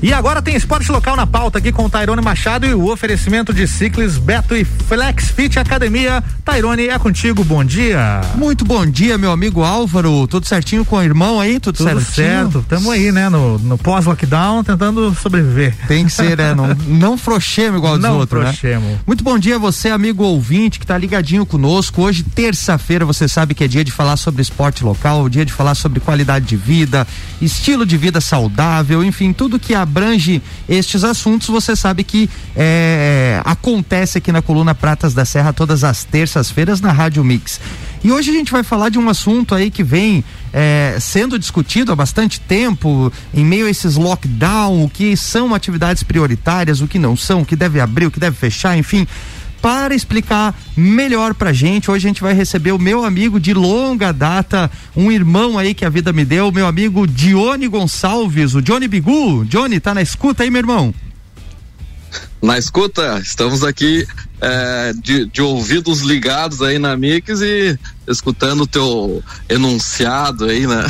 E agora tem esporte local na pauta aqui com o Tairone Machado e o oferecimento de Ciclis, Beto e Flex Fit Academia. Tairone, é contigo, bom dia. Muito bom dia, meu amigo Álvaro. Tudo certinho com o irmão aí? Tudo, Tudo certo. Tamo aí, né, no, no pós-lockdown, tentando sobreviver. Tem que ser, né? Não, não frouxemos igual não dos outros, né? Muito bom dia a você, amigo ouvinte, que tá ligadinho conosco. Hoje, terça-feira, você sabe que é dia de falar sobre esporte local, dia de falar sobre qualidade de vida, estilo de vida saudável, enfim, tudo que abrange estes assuntos, você sabe que é, acontece aqui na coluna Pratas da Serra todas as terças-feiras na Rádio Mix. E hoje a gente vai falar de um assunto aí que vem é, sendo discutido há bastante tempo, em meio a esses lockdown, o que são atividades prioritárias, o que não são, o que deve abrir, o que deve fechar, enfim para explicar melhor pra gente. Hoje a gente vai receber o meu amigo de longa data, um irmão aí que a vida me deu, meu amigo Dione Gonçalves, o Johnny Bigu. Johnny, tá na escuta aí, meu irmão? Na escuta, estamos aqui é, de, de, ouvidos ligados aí na Mix e escutando o teu enunciado aí, né?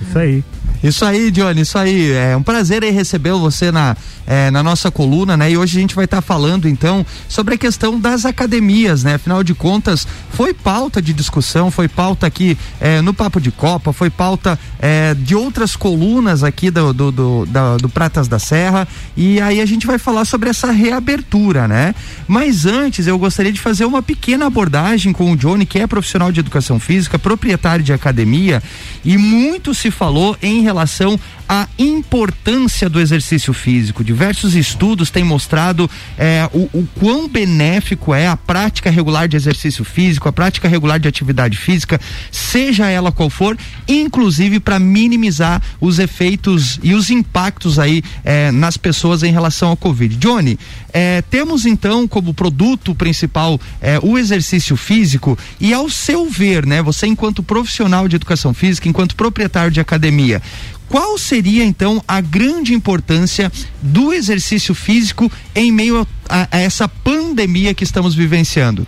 Isso aí. Isso aí, Johnny, isso aí. É um prazer aí receber você na, é, na nossa coluna, né? E hoje a gente vai estar tá falando então sobre a questão das academias, né? Afinal de contas, foi pauta de discussão, foi pauta aqui é, no Papo de Copa, foi pauta é, de outras colunas aqui do, do, do, do Pratas da Serra. E aí a gente vai falar sobre essa reabertura, né? Mas antes eu gostaria de fazer uma pequena abordagem com o Johnny, que é profissional de educação física, proprietário de academia, e muito se falou em relação à importância do exercício físico. Diversos estudos têm mostrado é, o, o quão benéfico é a prática regular de exercício físico, a prática regular de atividade física, seja ela qual for, inclusive para minimizar os efeitos e os impactos aí é, nas pessoas em relação ao Covid. Johnny, é, temos então como produto principal é, o exercício físico e ao seu ver, né, você enquanto profissional de educação física, enquanto proprietário de academia, qual seria então a grande importância do exercício físico em meio a, a essa pandemia que estamos vivenciando?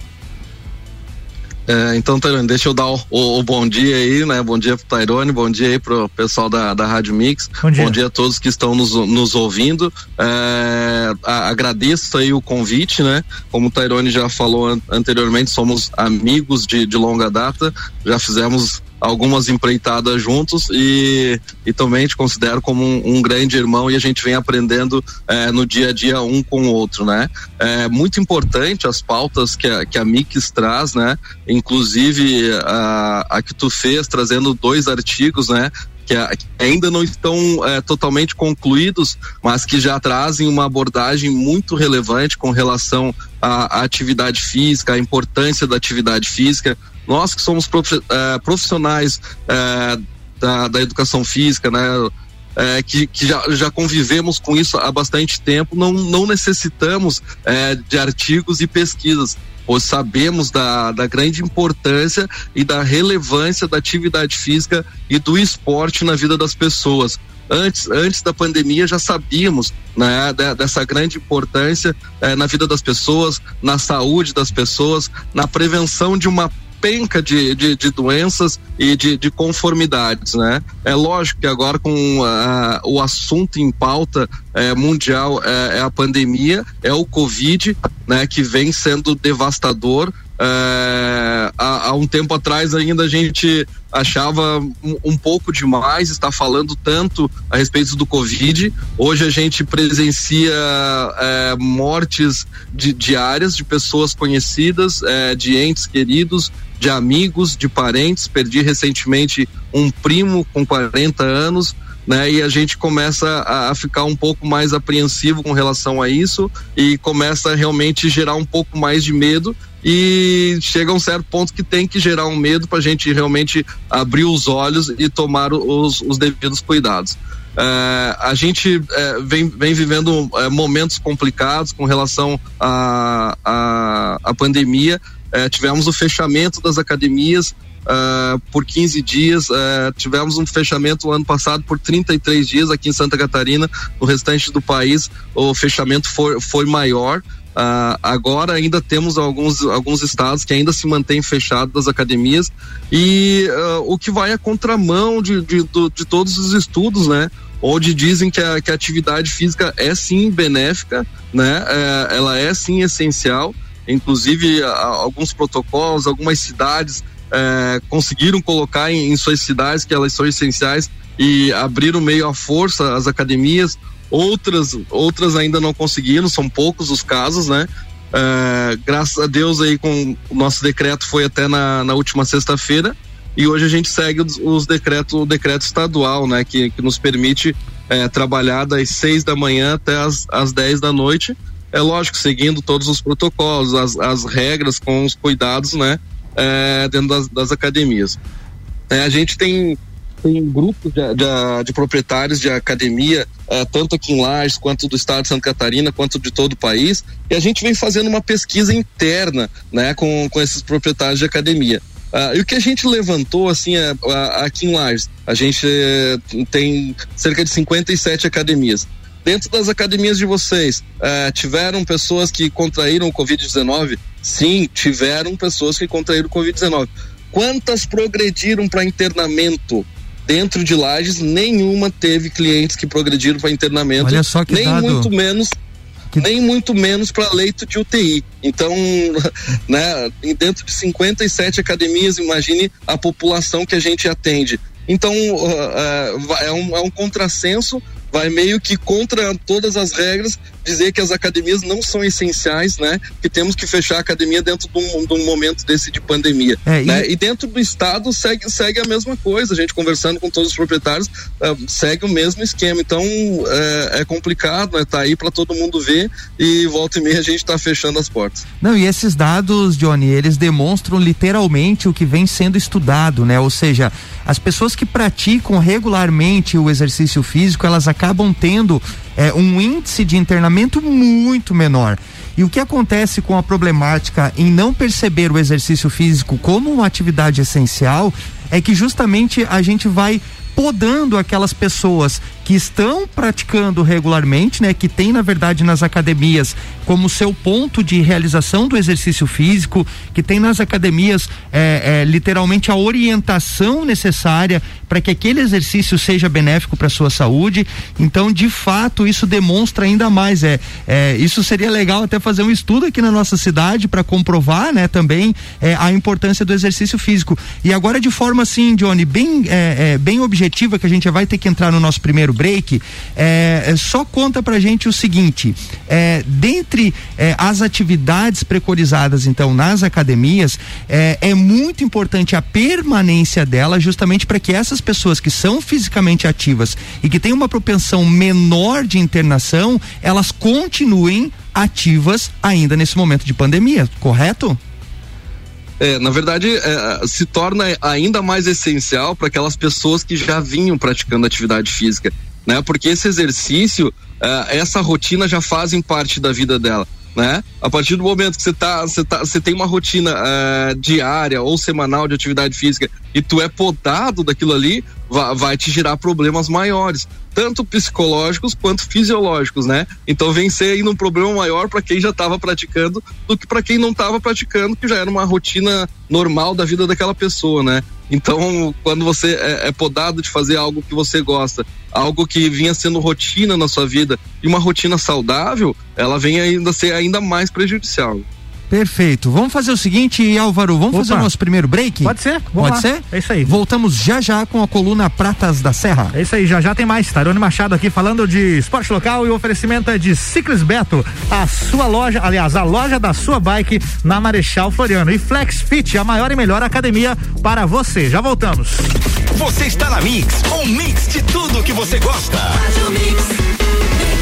É, então, Tairone, deixa eu dar o, o, o, bom dia aí, né? Bom dia pro Tairone, bom dia aí pro pessoal da, da Rádio Mix. Bom dia. bom dia a todos que estão nos, nos ouvindo. É, a, agradeço aí o convite, né? Como o Tairone já falou an anteriormente, somos amigos de, de longa data, já fizemos algumas empreitadas juntos e, e também te considero como um, um grande irmão e a gente vem aprendendo é, no dia a dia um com o outro, né? É muito importante as pautas que a, que a Mix traz, né? Inclusive a, a que tu fez, trazendo dois artigos, né? Que, ainda não estão é, totalmente concluídos, mas que já trazem uma abordagem muito relevante com relação à, à atividade física, a importância da atividade física, nós que somos é, profissionais é, da, da educação física, né? É, que, que já, já convivemos com isso há bastante tempo, não, não necessitamos é, de artigos e pesquisas, pois sabemos da, da grande importância e da relevância da atividade física e do esporte na vida das pessoas. Antes, antes da pandemia já sabíamos né, dessa grande importância na vida das pessoas, na saúde das pessoas, na prevenção de uma penca de, de, de doenças e de, de, conformidades, né? É lógico que agora com o assunto em pauta uh, mundial uh, é a pandemia, é o Covid, né? Que vem sendo devastador, é, há, há, um tempo atrás ainda a gente achava um, um, pouco demais estar falando tanto a respeito do Covid. Hoje a gente presencia é, mortes de, diárias de pessoas conhecidas, é, de entes queridos, de amigos, de parentes. Perdi recentemente um primo com 40 anos né? E a gente começa a, a, ficar um pouco mais apreensivo com relação a isso e começa a realmente gerar um pouco mais de medo e chega a um certo ponto que tem que gerar um medo para a gente realmente abrir os olhos e tomar os, os devidos cuidados. É, a gente é, vem, vem vivendo é, momentos complicados com relação à a, a, a, pandemia. Tivemos o fechamento das academias, uh, por 15 dias. Uh, tivemos um fechamento no ano passado por 33 dias aqui em Santa Catarina. No restante do país, o fechamento foi, foi maior. Uh, agora ainda temos alguns, alguns estados que ainda se mantêm fechados das academias e o que vai à contramão de, de, de, de, todos os estudos, né? Onde dizem que a, que a atividade física é sim benéfica, né? É, ela é sim essencial. Inclusive, a, alguns protocolos, algumas cidades é, conseguiram colocar em, em suas cidades que elas são essenciais e abriram meio à força as academias outras outras ainda não conseguiram, são poucos os casos, né? É, graças a Deus aí com o nosso decreto foi até na, na última sexta-feira e hoje a gente segue os, os decretos, o decreto estadual, né? Que, que nos permite é, trabalhar das seis da manhã até as, as dez da noite. É lógico, seguindo todos os protocolos, as, as regras com os cuidados, né? É, dentro das, das academias. É, a gente tem tem grupos de, de, de, proprietários de academia, uh, tanto aqui em Lages, quanto do estado de Santa Catarina, quanto de todo o país, e a gente vem fazendo uma pesquisa interna né, com, com esses proprietários de academia. Uh, e o que a gente levantou, assim, é, uh, aqui em Lages, a gente eh, tem cerca de 57 academias. Dentro das academias de vocês, eh, tiveram pessoas que contraíram o Covid-19? Sim, tiveram pessoas que contraíram o Covid-19. Quantas progrediram para internamento? dentro de Lages, nenhuma teve clientes que progrediram para internamento. Olha só que nem dado. muito menos que... nem muito menos para leito de UTI. Então, né, dentro de 57 academias, imagine a população que a gente atende. Então, uh, uh, é, um, é um contrassenso vai meio que contra todas as regras dizer que as academias não são essenciais, né? Que temos que fechar a academia dentro de um, de um momento desse de pandemia. É, né? e... e... dentro do estado segue, segue a mesma coisa. A gente conversando com todos os proprietários uh, segue o mesmo esquema. Então é, é complicado, né? Tá aí para todo mundo ver e volta e meia a gente está fechando as portas. Não, e esses dados, Johnny, eles demonstram literalmente o que vem sendo estudado, né? Ou seja, as pessoas que praticam regularmente o exercício físico, elas acabam tendo é, um índice de internamento muito menor. E o que acontece com a problemática em não perceber o exercício físico como uma atividade essencial é que justamente a gente vai podando aquelas pessoas que estão praticando regularmente, né, que tem na verdade nas academias como seu ponto de realização do exercício físico, que tem nas academias é, é, literalmente a orientação necessária para que aquele exercício seja benéfico para a sua saúde. Então, de fato, isso demonstra ainda mais. É, é, isso seria legal até fazer um estudo aqui na nossa cidade para comprovar, né, também é, a importância do exercício físico. E agora de forma assim, Johnny, bem, é, é, bem objetiva que a gente vai ter que entrar no nosso primeiro break, é, só conta pra gente o seguinte: é, dentre é, as atividades preconizadas, então, nas academias, é, é muito importante a permanência dela, justamente para que essas pessoas que são fisicamente ativas e que têm uma propensão menor de internação, elas continuem ativas ainda nesse momento de pandemia, correto? É, na verdade, é, se torna ainda mais essencial para aquelas pessoas que já vinham praticando atividade física, né? Porque esse exercício, é, essa rotina já fazem parte da vida dela. Né? A partir do momento que você tá, você tá, você tem uma rotina é, diária ou semanal de atividade física e tu é podado daquilo ali, vai, te gerar problemas maiores tanto psicológicos quanto fisiológicos, né? Então vem ser ainda um problema maior para quem já estava praticando do que para quem não estava praticando, que já era uma rotina normal da vida daquela pessoa, né? Então, quando você é, é podado de fazer algo que você gosta, algo que vinha sendo rotina na sua vida e uma rotina saudável, ela vem ainda ser ainda mais prejudicial. Perfeito. Vamos fazer o seguinte, Álvaro, vamos Opa. fazer o nosso primeiro break? Pode ser. Vamos Pode lá. ser? É isso aí. Voltamos já já com a coluna Pratas da Serra. É isso aí, já já tem mais. Tarone Machado aqui falando de esporte local e o oferecimento é de Ciclis Beto, a sua loja, aliás, a loja da sua bike na Marechal Floriano. E Flex Fit, a maior e melhor academia para você. Já voltamos. Você está na Mix, um mix de tudo que você gosta. Faz o mix.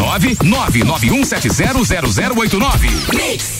991700089. Mix.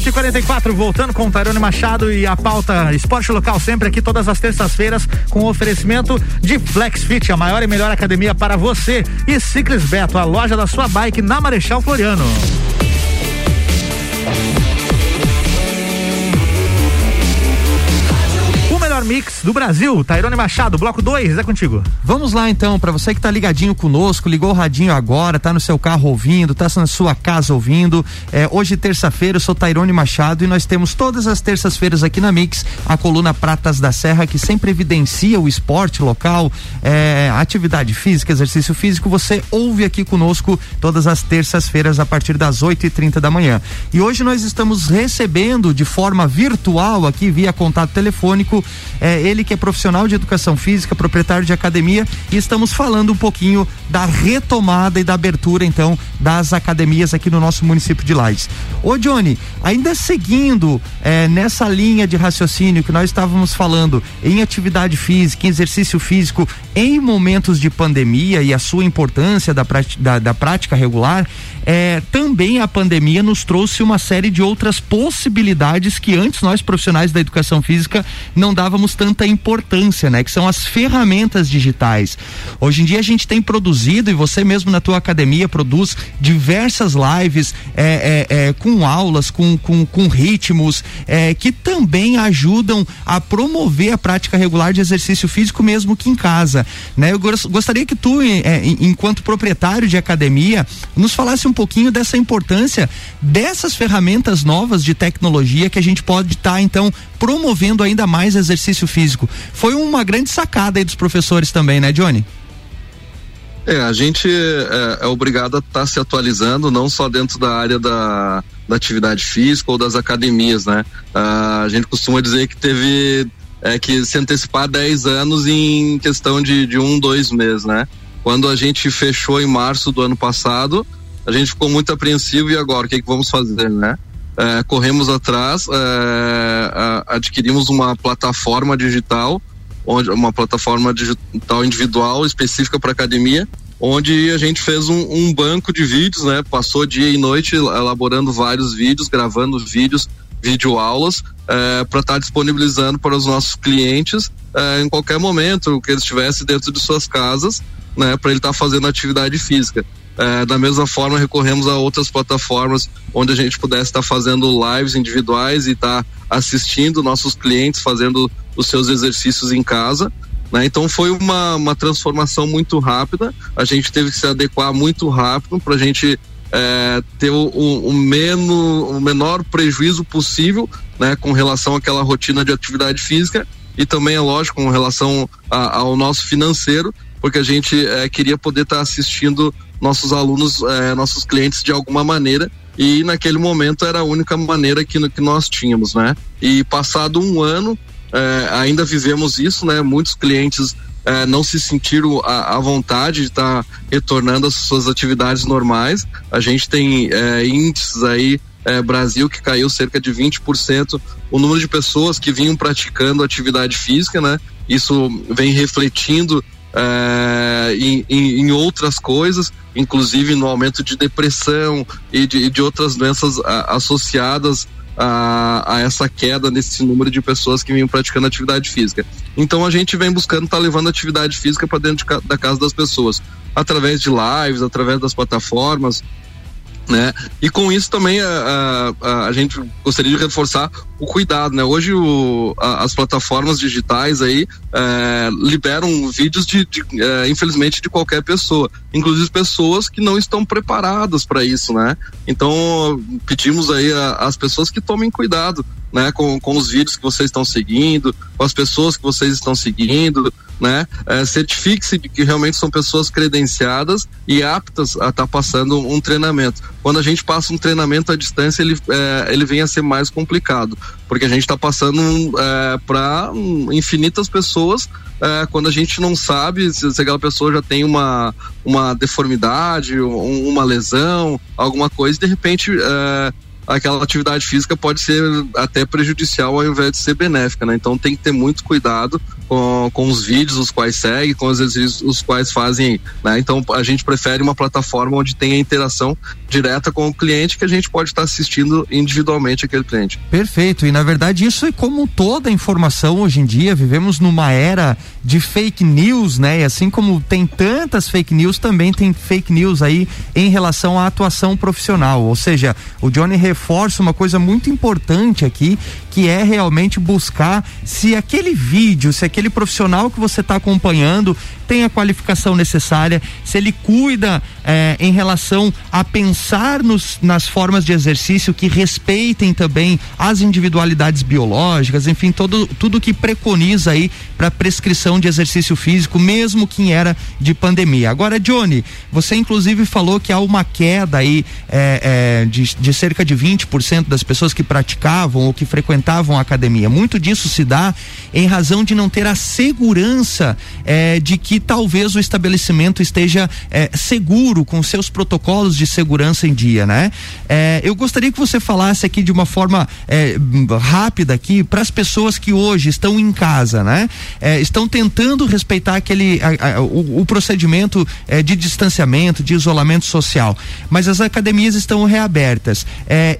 844, voltando com o Tarone Machado e a pauta Esporte Local, sempre aqui todas as terças-feiras, com oferecimento de Flex Fit, a maior e melhor academia para você. E Ciclis Beto, a loja da sua bike na Marechal Floriano. Melhor mix do Brasil. Tairone Machado, bloco 2, é contigo. Vamos lá então, para você que tá ligadinho conosco, ligou o radinho agora, tá no seu carro ouvindo, tá na sua casa ouvindo. É, hoje, terça-feira, eu sou Tairone Machado e nós temos todas as terças-feiras aqui na Mix a coluna Pratas da Serra, que sempre evidencia o esporte local, é, atividade física, exercício físico. Você ouve aqui conosco todas as terças-feiras a partir das 8 e 30 da manhã. E hoje nós estamos recebendo de forma virtual aqui via contato telefônico é, ele que é profissional de educação física, proprietário de academia, e estamos falando um pouquinho da retomada e da abertura, então, das academias aqui no nosso município de Lages. Ô, Johnny, ainda seguindo é, nessa linha de raciocínio que nós estávamos falando em atividade física, em exercício físico, em momentos de pandemia e a sua importância da, da, da prática regular, é, também a pandemia nos trouxe uma série de outras possibilidades que antes nós profissionais da educação física não dávamos tanta importância, né? Que são as ferramentas digitais. Hoje em dia a gente tem produzido e você mesmo na tua academia produz diversas lives é, é, é com aulas, com, com, com ritmos é, que também ajudam a promover a prática regular de exercício físico mesmo que em casa, né? Eu gostaria que tu, é, enquanto proprietário de academia, nos falasse um um pouquinho dessa importância dessas ferramentas novas de tecnologia que a gente pode estar, tá, então, promovendo ainda mais exercício físico. Foi uma grande sacada aí dos professores também, né, Johnny? É, a gente é, é obrigado a estar tá se atualizando, não só dentro da área da, da atividade física ou das academias, né? Ah, a gente costuma dizer que teve é, que se antecipar 10 anos em questão de, de um, dois meses, né? Quando a gente fechou em março do ano passado, a gente ficou muito apreensivo e agora o que, é que vamos fazer, né? É, corremos atrás, é, adquirimos uma plataforma digital, onde uma plataforma digital individual específica para academia, onde a gente fez um, um, banco de vídeos, né? Passou dia e noite elaborando vários vídeos, gravando vídeos, videoaulas, é, para estar tá disponibilizando para os nossos clientes é, em qualquer momento que eles estivessem dentro de suas casas, né? Para ele estar tá fazendo atividade física. É, da mesma forma, recorremos a outras plataformas onde a gente pudesse estar fazendo lives individuais e estar assistindo nossos clientes fazendo os seus exercícios em casa. Né? Então foi uma, uma transformação muito rápida. A gente teve que se adequar muito rápido para a gente é, ter o, o, o, menos, o menor prejuízo possível né, com relação àquela rotina de atividade física e também, é lógico, com relação a, ao nosso financeiro, porque a gente é, queria poder estar assistindo nossos alunos, é, nossos clientes de alguma maneira e naquele momento era a única maneira que, que nós tínhamos, né? E passado um ano, é, ainda vivemos isso, né? Muitos clientes é, não se sentiram à, à vontade de estar tá retornando às suas atividades normais. A gente tem é, índices aí, é, Brasil, que caiu cerca de 20% o número de pessoas que vinham praticando atividade física, né? Isso vem refletindo é, em, em, outras coisas, inclusive no aumento de depressão e de, de outras doenças a, associadas a, a, essa queda nesse número de pessoas que vinham praticando atividade física. Então a gente vem buscando estar tá levando atividade física para dentro de, da casa das pessoas, através de lives, através das plataformas, né? E com isso também a, a, a, gente gostaria de reforçar o cuidado, né? Hoje o, a, as plataformas digitais aí é, liberam vídeos de, de é, infelizmente de qualquer pessoa, inclusive pessoas que não estão preparadas para isso, né? Então pedimos aí às pessoas que tomem cuidado, né? Com, com os vídeos que vocês estão seguindo, com as pessoas que vocês estão seguindo, né? É, Certifique-se de que realmente são pessoas credenciadas e aptas a estar tá passando um treinamento. Quando a gente passa um treinamento à distância, ele, é, ele vem a ser mais complicado, porque a gente está passando é, para infinitas pessoas é, quando a gente não sabe se, se, aquela pessoa já tem uma, uma deformidade, um, uma lesão, alguma coisa, de repente é, aquela atividade física pode ser até prejudicial ao invés de ser benéfica, né? Então tem que ter muito cuidado com, com os vídeos os quais segue, com os exercícios os quais fazem, né? Então a gente prefere uma plataforma onde tenha interação direta com o cliente que a gente pode estar assistindo individualmente aquele cliente. Perfeito. E na verdade isso é como toda informação hoje em dia, vivemos numa era de fake news, né? E assim como tem tantas fake news, também tem fake news aí em relação à atuação profissional. Ou seja, o Johnny reforça uma coisa muito importante aqui, que é realmente buscar se aquele vídeo, se aquele profissional que você está acompanhando tem a qualificação necessária, se ele cuida é, em relação a pensar nos, nas formas de exercício que respeitem também as individualidades biológicas, enfim, todo, tudo que preconiza aí para prescrição de exercício físico, mesmo que em era de pandemia. Agora, Johnny, você inclusive falou que há uma queda aí é, é, de, de cerca de 20% das pessoas que praticavam ou que frequentavam a academia. Muito disso se dá em razão de não ter a segurança é, de que talvez o estabelecimento esteja é, seguro com seus protocolos de segurança em dia, né? É, eu gostaria que você falasse aqui de uma forma rápida aqui para as pessoas que hoje estão em casa, né? Estão tentando respeitar aquele a, a, o, o, procedimento de distanciamento, de isolamento social, mas as academias estão reabertas. É,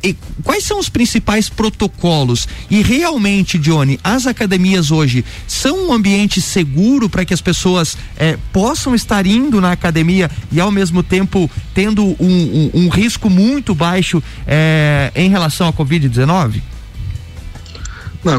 quais são os principais protocolos? E realmente, Johnny, as academias hoje são um ambiente seguro para que as pessoas é, possam estar indo na academia e ao mesmo tempo tendo um, um, um risco muito baixo é, em relação à Covid-19?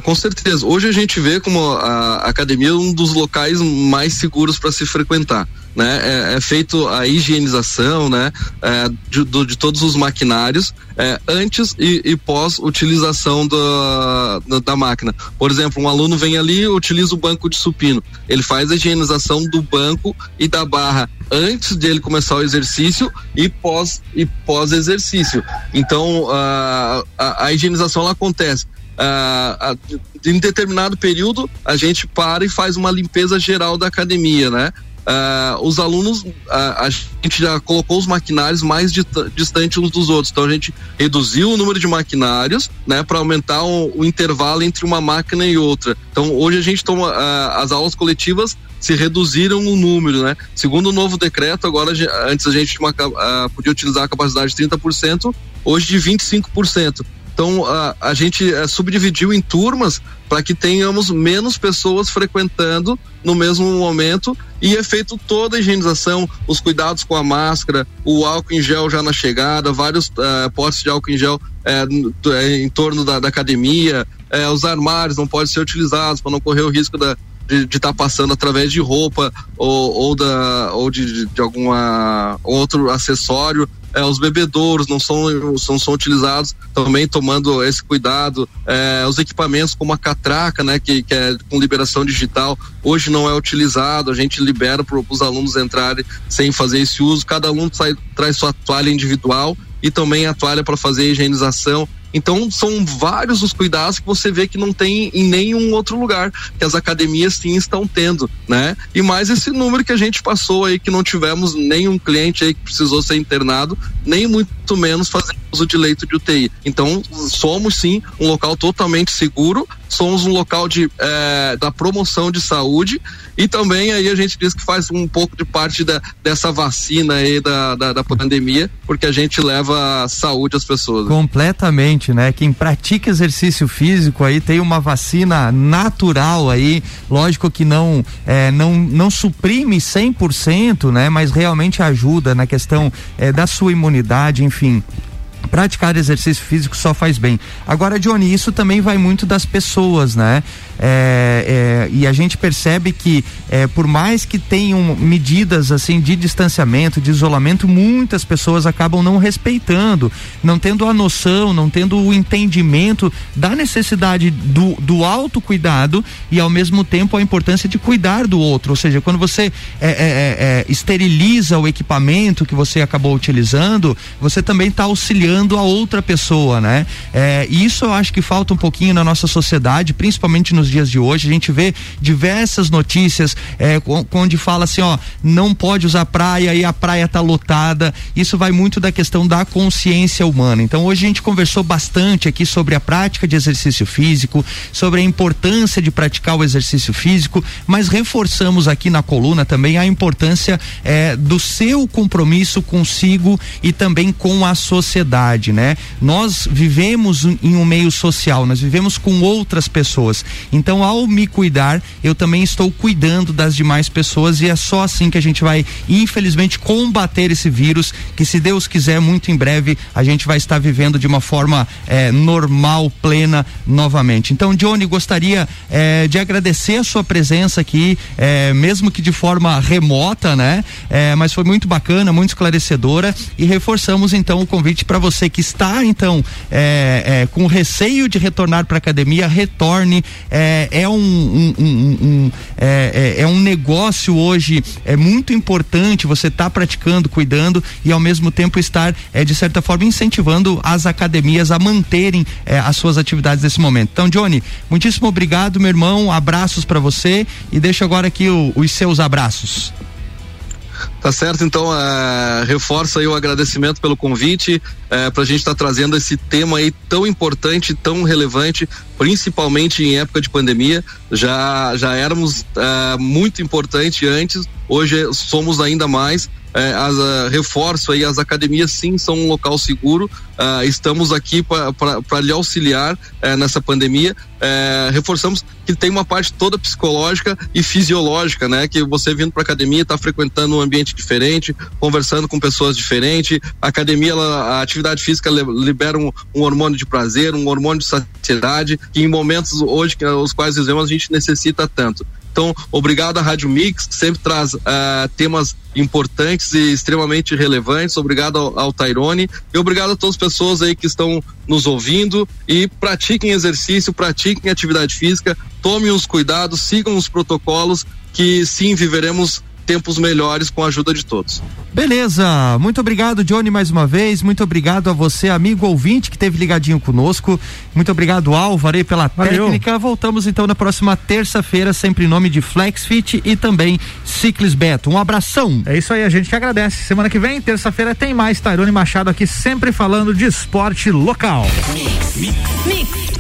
Com certeza. Hoje a gente vê como a academia é um dos locais mais seguros para se frequentar né? É, é feito a higienização, né? É, de, do, de, todos os maquinários é, antes e, e pós utilização da, da, da, máquina. Por exemplo, um aluno vem ali utiliza o banco de supino. Ele faz a higienização do banco e da barra antes de ele começar o exercício e pós e pós exercício. Então a, a, a higienização ela acontece. Uh, em determinado período a gente para e faz uma limpeza geral da academia, né? Uh, os alunos, uh, a gente já colocou os maquinários mais distantes uns dos outros. Então a gente reduziu o número de maquinários, né, para aumentar o, o, intervalo entre uma máquina e outra. Então hoje a gente toma uh, as aulas coletivas se reduziram o número, né? Segundo o novo decreto, agora antes a gente uma, podia utilizar a capacidade de 30%, hoje de 25%. Então a, a gente é, subdividiu em turmas para que tenhamos menos pessoas frequentando no mesmo momento e é feito toda a higienização, os cuidados com a máscara, o álcool em gel já na chegada, vários uh, potes de álcool em gel uh, em torno da, da academia, uh, os armários não podem ser utilizados para não correr o risco da, de estar tá passando através de roupa ou, ou, da, ou de, de alguma outro acessório é, os bebedouros não são, são, são utilizados também tomando esse cuidado, é, os equipamentos como a catraca, né, que, que é com liberação digital, hoje não é utilizado, a gente libera para os alunos entrarem sem fazer esse uso, cada aluno sai, traz sua toalha individual e também a toalha para fazer a higienização então são vários os cuidados que você vê que não tem em nenhum outro lugar, que as academias sim estão tendo, né? E mais esse número que a gente passou aí que não tivemos nenhum cliente aí que precisou ser internado, nem muito menos fazer uso de leito de UTI. Então, somos sim um local totalmente seguro, somos um local de, é, da promoção de saúde e também aí a gente diz que faz um pouco de parte da, dessa vacina aí da, da, da pandemia, porque a gente leva saúde às pessoas. Completamente, né? Quem pratica exercício físico aí tem uma vacina natural aí, lógico que não é, não, não suprime 100%, né? Mas realmente ajuda na questão é, da sua imunidade, enfim praticar exercício físico só faz bem. Agora, Johnny, isso também vai muito das pessoas, né? É, é, e a gente percebe que é, por mais que tenham medidas assim de distanciamento, de isolamento, muitas pessoas acabam não respeitando, não tendo a noção, não tendo o entendimento da necessidade do, do autocuidado e ao mesmo tempo a importância de cuidar do outro. Ou seja, quando você é, é, é, esteriliza o equipamento que você acabou utilizando, você também está auxiliando a outra pessoa, né? e isso eu acho que falta um pouquinho na nossa sociedade, principalmente nos dias de hoje. A gente vê diversas notícias é, onde fala assim, ó, não pode usar praia e a praia tá lotada. Isso vai muito da questão da consciência humana. Então hoje a gente conversou bastante aqui sobre a prática de exercício físico, sobre a importância de praticar o exercício físico, mas reforçamos aqui na coluna também a importância é, do seu compromisso consigo e também com a sociedade, né? Nós vivemos em um meio social, nós vivemos com outras pessoas. Então, ao me cuidar, eu também estou cuidando das demais pessoas e é só assim que a gente vai, infelizmente, combater esse vírus. Que, se Deus quiser, muito em breve a gente vai estar vivendo de uma forma é, normal, plena, novamente. Então, Johnny, gostaria é, de agradecer a sua presença aqui, é, mesmo que de forma remota, né? mas foi muito bacana, muito esclarecedora e reforçamos então o convite para você que está então com receio de retornar para a academia, retorne. É, é, é, um, um, um, um é, é, é, um negócio hoje é muito importante você estar tá praticando, cuidando e ao mesmo tempo estar é, de certa forma incentivando as academias a manterem é, as suas atividades nesse momento. Então, Johnny, muitíssimo obrigado, meu irmão. Abraços para você e deixo agora aqui o, os seus abraços. Tá certo, então uh, reforça aí o agradecimento pelo convite uh, é, para a gente estar tá trazendo esse tema aí tão importante, tão relevante, principalmente em época de pandemia. Já já éramos uh, muito importante antes, hoje somos ainda mais é, as, uh, reforço aí, as academias sim são um local seguro. Uh, estamos aqui para lhe auxiliar uh, nessa pandemia. É, reforçamos que tem uma parte toda psicológica e fisiológica, né? Que você vindo para academia, está frequentando um ambiente diferente, conversando com pessoas diferentes. A academia, ela, a atividade física libera um, um, hormônio de prazer, um hormônio de saciedade, que em momentos hoje, que, os quais vivemos, a gente necessita tanto. Então, obrigado à Rádio Mix, que sempre traz uh, temas importantes e extremamente relevantes. Obrigado ao, ao Tairone. E obrigado a todas as pessoas aí que estão nos ouvindo. E pratiquem exercício, pratiquem atividade física, tomem os cuidados, sigam os protocolos que sim viveremos tempos melhores com a ajuda de todos. Beleza, muito obrigado Johnny mais uma vez, muito obrigado a você amigo ouvinte que teve ligadinho conosco, muito obrigado Álvaro aí pela Valeu. técnica, voltamos então na próxima terça-feira sempre em nome de Flexfit e também Ciclis Beto, um abração. É isso aí, a gente que agradece, semana que vem, terça-feira tem mais Tairone Machado aqui sempre falando de esporte local. Mix, mix, mix.